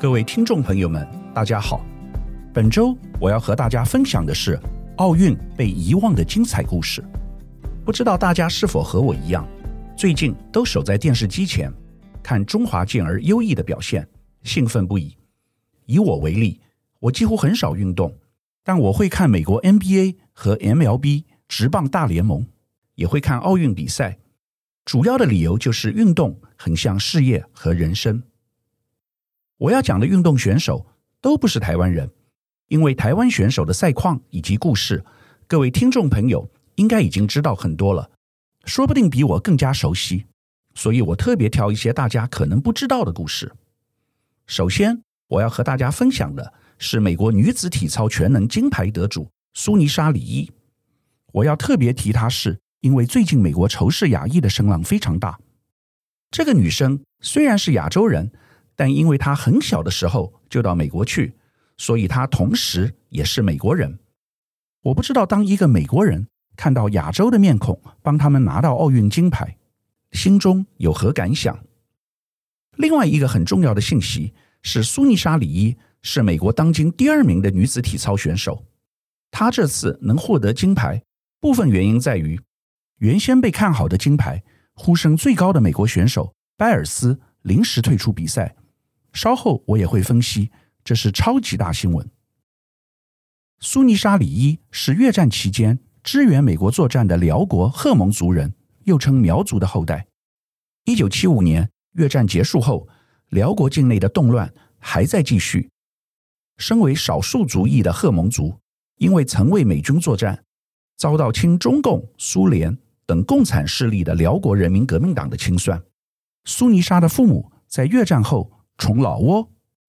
各位听众朋友们，大家好。本周我要和大家分享的是奥运被遗忘的精彩故事。不知道大家是否和我一样，最近都守在电视机前看中华健儿优异的表现，兴奋不已。以我为例，我几乎很少运动，但我会看美国 NBA 和 MLB 职棒大联盟，也会看奥运比赛。主要的理由就是运动很像事业和人生。我要讲的运动选手都不是台湾人，因为台湾选手的赛况以及故事，各位听众朋友应该已经知道很多了，说不定比我更加熟悉，所以我特别挑一些大家可能不知道的故事。首先，我要和大家分享的是美国女子体操全能金牌得主苏妮莎·李易。我要特别提她是，因为最近美国仇视亚裔的声浪非常大。这个女生虽然是亚洲人。但因为他很小的时候就到美国去，所以他同时也是美国人。我不知道当一个美国人看到亚洲的面孔帮他们拿到奥运金牌，心中有何感想？另外一个很重要的信息是，苏妮莎·李伊是美国当今第二名的女子体操选手。她这次能获得金牌，部分原因在于原先被看好的金牌呼声最高的美国选手拜尔斯临时退出比赛。稍后我也会分析，这是超级大新闻。苏尼莎·李易是越战期间支援美国作战的辽国赫蒙族人，又称苗族的后代。一九七五年越战结束后，辽国境内的动乱还在继续。身为少数族裔的赫蒙族，因为曾为美军作战，遭到亲中共、苏联等共产势力的辽国人民革命党的清算。苏尼莎的父母在越战后。从老挝，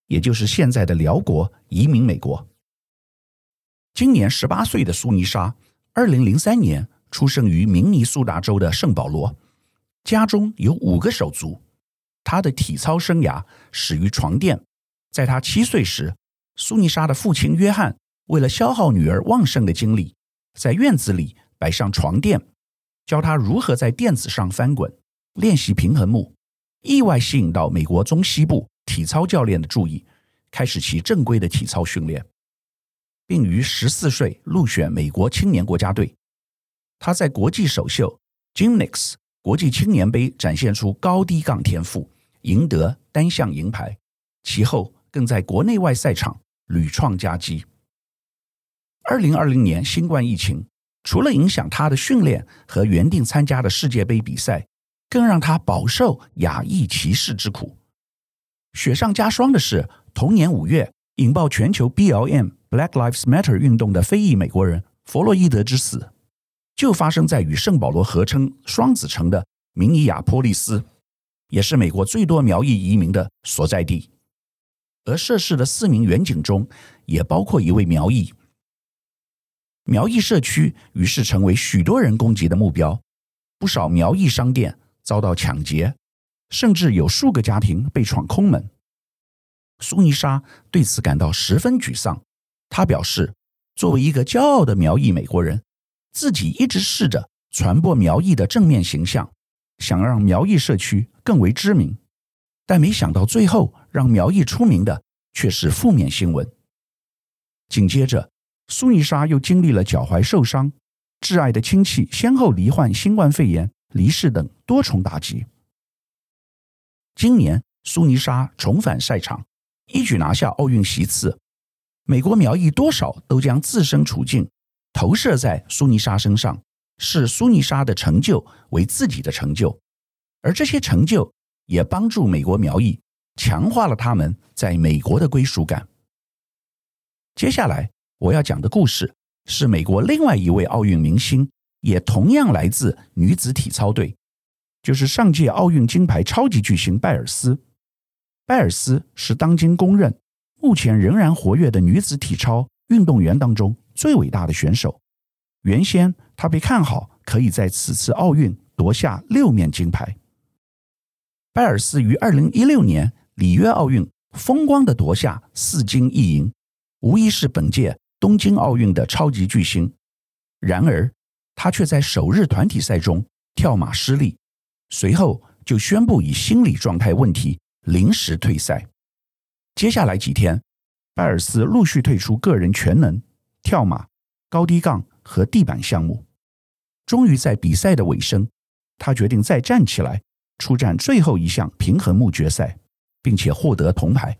也就是现在的辽国，移民美国。今年十八岁的苏妮莎，二零零三年出生于明尼苏达州的圣保罗，家中有五个手足。她的体操生涯始于床垫。在她七岁时，苏妮莎的父亲约翰为了消耗女儿旺盛的精力，在院子里摆上床垫，教她如何在垫子上翻滚，练习平衡木，意外吸引到美国中西部。体操教练的注意，开始其正规的体操训练，并于十四岁入选美国青年国家队。他在国际首秀 Gymnix 国际青年杯展现出高低杠天赋，赢得单项银牌。其后更在国内外赛场屡创佳绩。二零二零年新冠疫情，除了影响他的训练和原定参加的世界杯比赛，更让他饱受亚裔歧视之苦。雪上加霜的是，同年五月引爆全球 BLM Black Lives Matter 运动的非裔美国人弗洛伊德之死，就发生在与圣保罗合称双子城的明尼亚波利斯，也是美国最多苗裔移民的所在地。而涉事的四名员警中，也包括一位苗裔。苗裔社区于是成为许多人攻击的目标，不少苗裔商店遭到抢劫。甚至有数个家庭被闯空门。苏妮莎对此感到十分沮丧。她表示，作为一个骄傲的苗裔美国人，自己一直试着传播苗裔的正面形象，想让苗裔社区更为知名，但没想到最后让苗裔出名的却是负面新闻。紧接着，苏妮莎又经历了脚踝受伤、挚爱的亲戚先后罹患新冠肺炎、离世等多重打击。今年，苏妮莎重返赛场，一举拿下奥运席次。美国苗裔多少都将自身处境投射在苏妮莎身上，视苏妮莎的成就为自己的成就，而这些成就也帮助美国苗裔强化了他们在美国的归属感。接下来我要讲的故事是美国另外一位奥运明星，也同样来自女子体操队。就是上届奥运金牌超级巨星拜尔斯。拜尔斯是当今公认目前仍然活跃的女子体操运动员当中最伟大的选手。原先她被看好可以在此次奥运夺下六面金牌。拜尔斯于二零一六年里约奥运风光的夺下四金一银，无疑是本届东京奥运的超级巨星。然而，她却在首日团体赛中跳马失利。随后就宣布以心理状态问题临时退赛。接下来几天，拜尔斯陆续退出个人全能、跳马、高低杠和地板项目。终于在比赛的尾声，他决定再站起来出战最后一项平衡木决赛，并且获得铜牌。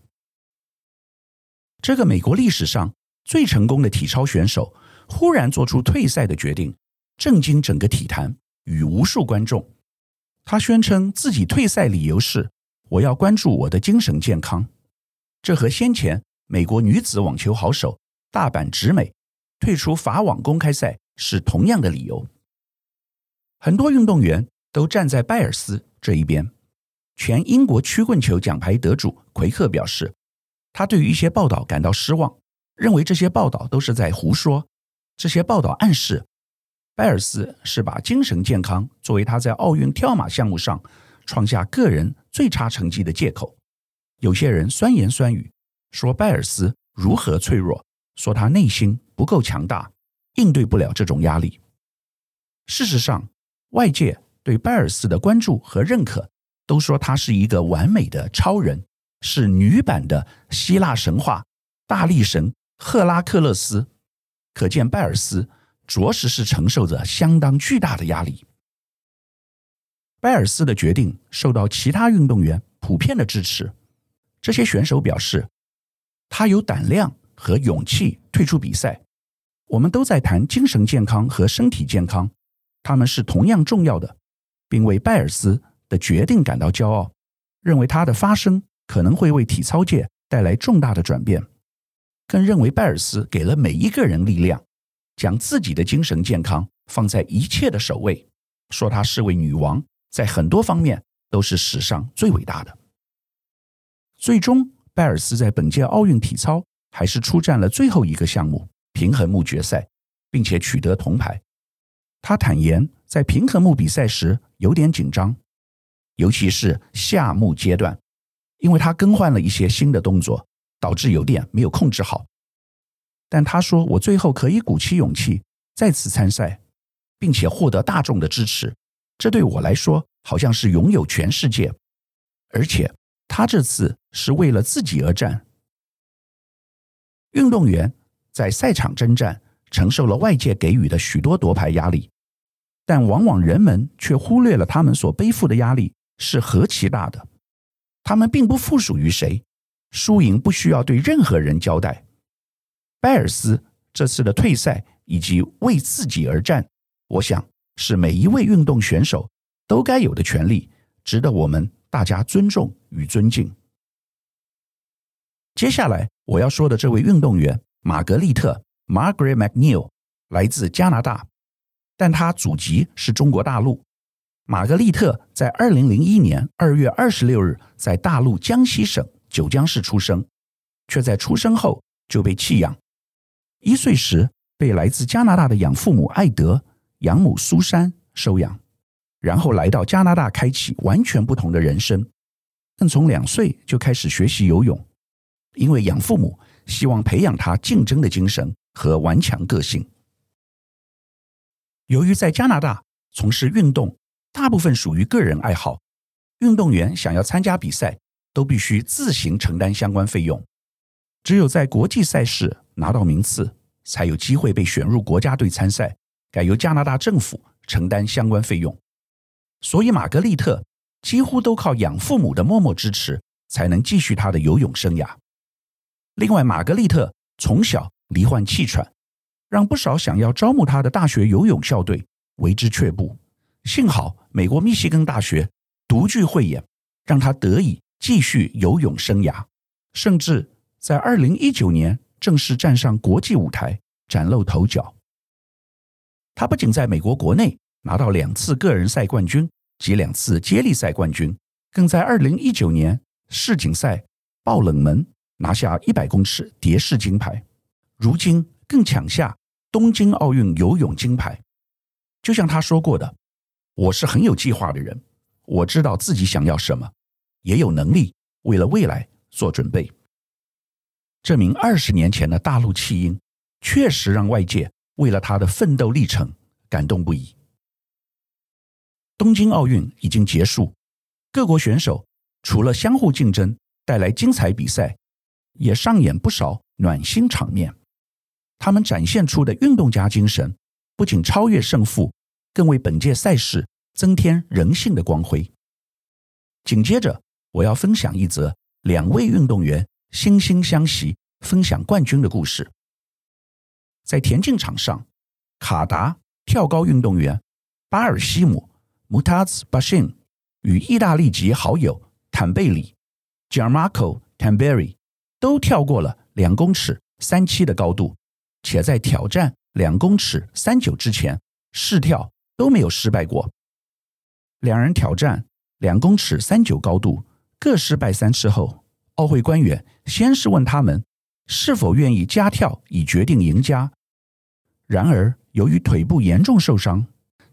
这个美国历史上最成功的体操选手忽然做出退赛的决定，震惊整个体坛与无数观众。他宣称自己退赛理由是：“我要关注我的精神健康。”这和先前美国女子网球好手大坂直美退出法网公开赛是同样的理由。很多运动员都站在拜尔斯这一边。全英国曲棍球奖牌得主奎克表示，他对于一些报道感到失望，认为这些报道都是在胡说。这些报道暗示拜尔斯是把精神健康作为他在奥运跳马项目上创下个人最差成绩的借口。有些人酸言酸语，说拜尔斯如何脆弱，说他内心不够强大，应对不了这种压力。事实上，外界对拜尔斯的关注和认可，都说他是一个完美的超人，是女版的希腊神话大力神赫拉克勒斯。可见拜尔斯着实是承受着相当巨大的压力。拜尔斯的决定受到其他运动员普遍的支持。这些选手表示，他有胆量和勇气退出比赛。我们都在谈精神健康和身体健康，他们是同样重要的，并为拜尔斯的决定感到骄傲，认为他的发声可能会为体操界带来重大的转变，更认为拜尔斯给了每一个人力量，将自己的精神健康放在一切的首位，说她是位女王，在很多方面都是史上最伟大的。最终，拜尔斯在本届奥运体操还是出战了最后一个项目——平衡木决赛，并且取得铜牌。他坦言，在平衡木比赛时有点紧张，尤其是下木阶段，因为他更换了一些新的动作，导致有点没有控制好。但他说：“我最后可以鼓起勇气再次参赛，并且获得大众的支持，这对我来说好像是拥有全世界，而且。”他这次是为了自己而战。运动员在赛场征战，承受了外界给予的许多夺牌压力，但往往人们却忽略了他们所背负的压力是何其大的。他们并不附属于谁，输赢不需要对任何人交代。拜尔斯这次的退赛以及为自己而战，我想是每一位运动选手都该有的权利，值得我们。大家尊重与尊敬。接下来我要说的这位运动员玛格丽特 （Margaret McNeil） 来自加拿大，但她祖籍是中国大陆。玛格丽特在二零零一年二月二十六日在大陆江西省九江市出生，却在出生后就被弃养。一岁时被来自加拿大的养父母艾德、养母苏珊收养。然后来到加拿大，开启完全不同的人生。但从两岁就开始学习游泳，因为养父母希望培养他竞争的精神和顽强个性。由于在加拿大从事运动大部分属于个人爱好，运动员想要参加比赛都必须自行承担相关费用。只有在国际赛事拿到名次，才有机会被选入国家队参赛，改由加拿大政府承担相关费用。所以，玛格丽特几乎都靠养父母的默默支持，才能继续她的游泳生涯。另外，玛格丽特从小罹患气喘，让不少想要招募她的大学游泳校队为之却步。幸好，美国密西根大学独具慧眼，让她得以继续游泳生涯，甚至在二零一九年正式站上国际舞台，崭露头角。她不仅在美国国内，拿到两次个人赛冠军及两次接力赛冠军，更在二零一九年世锦赛爆冷门拿下一百公尺蝶式金牌，如今更抢下东京奥运游泳金牌。就像他说过的：“我是很有计划的人，我知道自己想要什么，也有能力为了未来做准备。”这名二十年前的大陆弃婴，确实让外界为了他的奋斗历程感动不已。东京奥运已经结束，各国选手除了相互竞争带来精彩比赛，也上演不少暖心场面。他们展现出的运动家精神，不仅超越胜负，更为本届赛事增添人性的光辉。紧接着，我要分享一则两位运动员惺惺相惜、分享冠军的故事。在田径场上，卡达跳高运动员巴尔西姆 （Mutaz Bashin） 与意大利籍好友坦贝里 （Gianmarco Tamberi） 都跳过了两公尺三七的高度。且在挑战两公尺三九之前，试跳都没有失败过。两人挑战两公尺三九高度，各失败三次后，奥会官员先是问他们是否愿意加跳以决定赢家。然而，由于腿部严重受伤，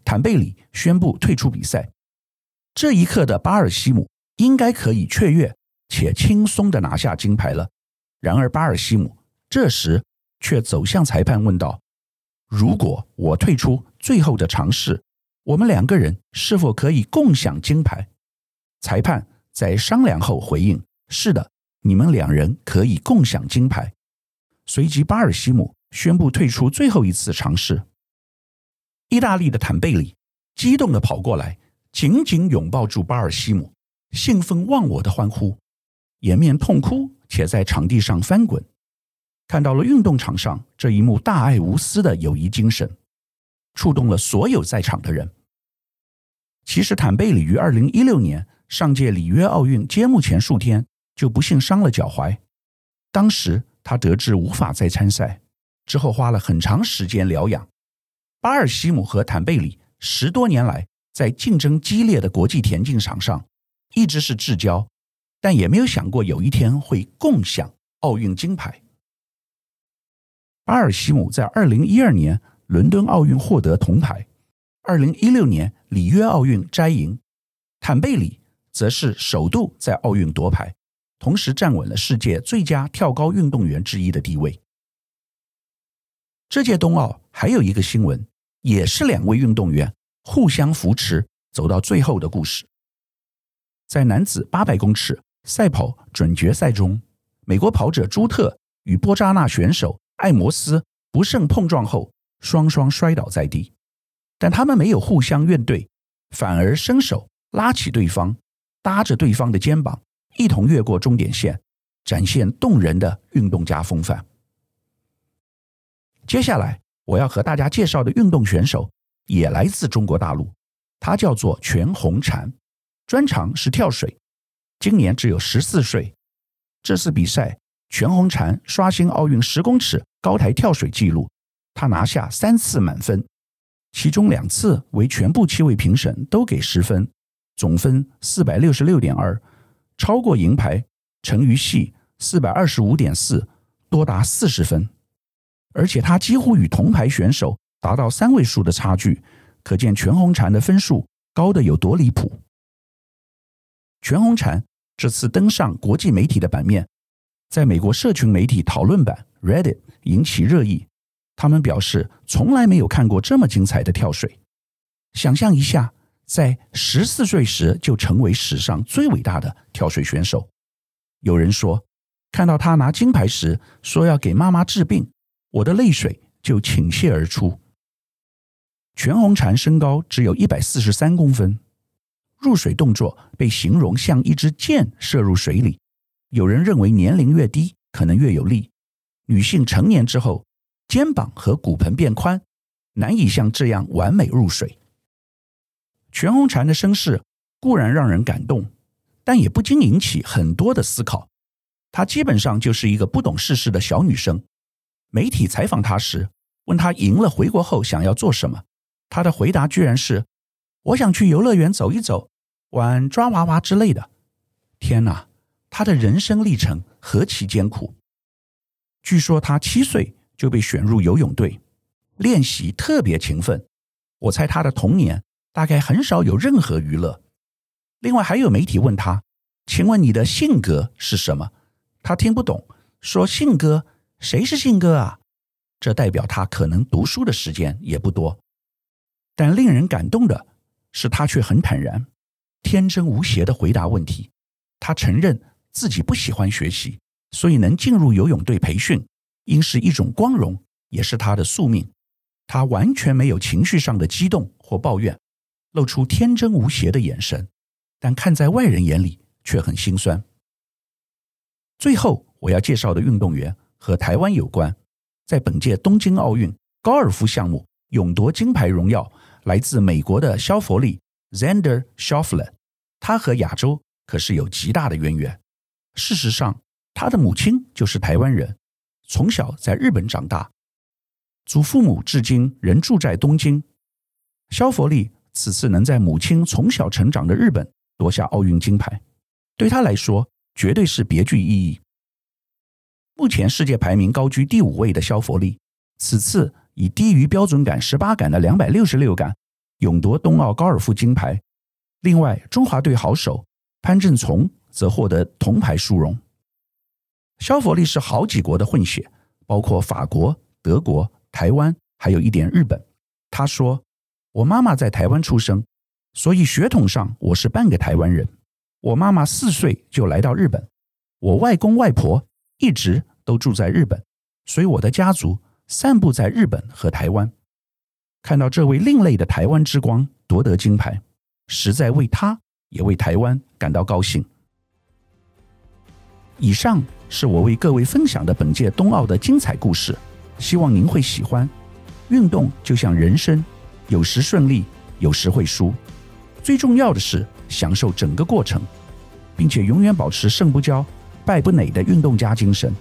坦贝里宣布退出比赛。这一刻的巴尔西姆应该可以雀跃且轻松地拿下金牌了。然而，巴尔西姆这时。却走向裁判问道：“如果我退出最后的尝试，我们两个人是否可以共享金牌？”裁判在商量后回应：“是的，你们两人可以共享金牌。”随即，巴尔西姆宣布退出最后一次尝试。意大利的坦贝里激动地跑过来，紧紧拥抱住巴尔西姆，兴奋忘我的欢呼，掩面痛哭，且在场地上翻滚。看到了运动场上这一幕大爱无私的友谊精神，触动了所有在场的人。其实坦贝里于二零一六年上届里约奥运揭幕前数天就不幸伤了脚踝，当时他得知无法再参赛，之后花了很长时间疗养。巴尔西姆和坦贝里十多年来在竞争激烈的国际田径场上一直是至交，但也没有想过有一天会共享奥运金牌。巴尔西姆在二零一二年伦敦奥运获得铜牌，二零一六年里约奥运摘银，坦贝里则是首度在奥运夺牌，同时站稳了世界最佳跳高运动员之一的地位。这届冬奥还有一个新闻，也是两位运动员互相扶持走到最后的故事。在男子八百公尺赛跑准决赛中，美国跑者朱特与波扎纳选手。艾摩斯不慎碰撞后，双双摔倒在地，但他们没有互相怨怼，反而伸手拉起对方，搭着对方的肩膀，一同越过终点线，展现动人的运动家风范。接下来我要和大家介绍的运动选手也来自中国大陆，他叫做全红婵，专长是跳水，今年只有十四岁。这次比赛，全红婵刷新奥运十公尺高台跳水纪录，他拿下三次满分，其中两次为全部七位评审都给十分，总分四百六十六点二，超过银牌陈芋汐四百二十五点四，多达四十分。而且他几乎与铜牌选手达到三位数的差距，可见全红婵的分数高得有多离谱。全红婵这次登上国际媒体的版面，在美国社群媒体讨论版 Reddit 引起热议，他们表示从来没有看过这么精彩的跳水。想象一下，在十四岁时就成为史上最伟大的跳水选手。有人说，看到他拿金牌时说要给妈妈治病，我的泪水就倾泻而出。全红婵身高只有一百四十三公分，入水动作被形容像一支箭射入水里。有人认为年龄越低可能越有利。女性成年之后，肩膀和骨盆变宽，难以像这样完美入水。全红婵的身世固然让人感动，但也不禁引起很多的思考。她基本上就是一个不懂世事的小女生。媒体采访她时，问她赢了回国后想要做什么，她的回答居然是：“我想去游乐园走一走，玩抓娃娃之类的。”天哪！他的人生历程何其艰苦！据说他七岁就被选入游泳队，练习特别勤奋。我猜他的童年大概很少有任何娱乐。另外，还有媒体问他：“请问你的性格是什么？”他听不懂，说：“信哥？谁是信哥啊？”这代表他可能读书的时间也不多。但令人感动的是，他却很坦然、天真无邪地回答问题。他承认。自己不喜欢学习，所以能进入游泳队培训，应是一种光荣，也是他的宿命。他完全没有情绪上的激动或抱怨，露出天真无邪的眼神，但看在外人眼里却很心酸。最后，我要介绍的运动员和台湾有关，在本届东京奥运高尔夫项目勇夺金牌荣耀，来自美国的萧佛利 （Xander Schauffele）。他和亚洲可是有极大的渊源。事实上，他的母亲就是台湾人，从小在日本长大，祖父母至今仍住在东京。萧佛利此次能在母亲从小成长的日本夺下奥运金牌，对他来说绝对是别具意义。目前世界排名高居第五位的肖佛利，此次以低于标准杆十八杆的两百六十六杆勇夺冬奥高尔夫金牌。另外，中华队好手潘政琮则获得铜牌殊荣。肖佛利是好几国的混血，包括法国、德国、台湾，还有一点日本。他说：“我妈妈在台湾出生，所以血统上我是半个台湾人。我妈妈四岁就来到日本，我外公外婆一直都住在日本，所以我的家族散布在日本和台湾。看到这位另类的台湾之光夺得金牌。”实在为他，也为台湾感到高兴。以上是我为各位分享的本届冬奥的精彩故事，希望您会喜欢。运动就像人生，有时顺利，有时会输。最重要的是享受整个过程，并且永远保持胜不骄、败不馁的运动家精神。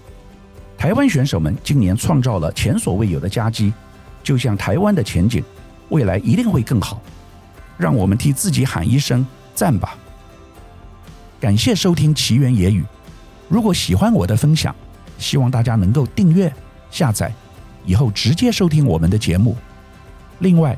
台湾选手们今年创造了前所未有的佳绩，就像台湾的前景，未来一定会更好。让我们替自己喊一声赞吧！感谢收听奇缘野语。如果喜欢我的分享，希望大家能够订阅、下载，以后直接收听我们的节目。另外，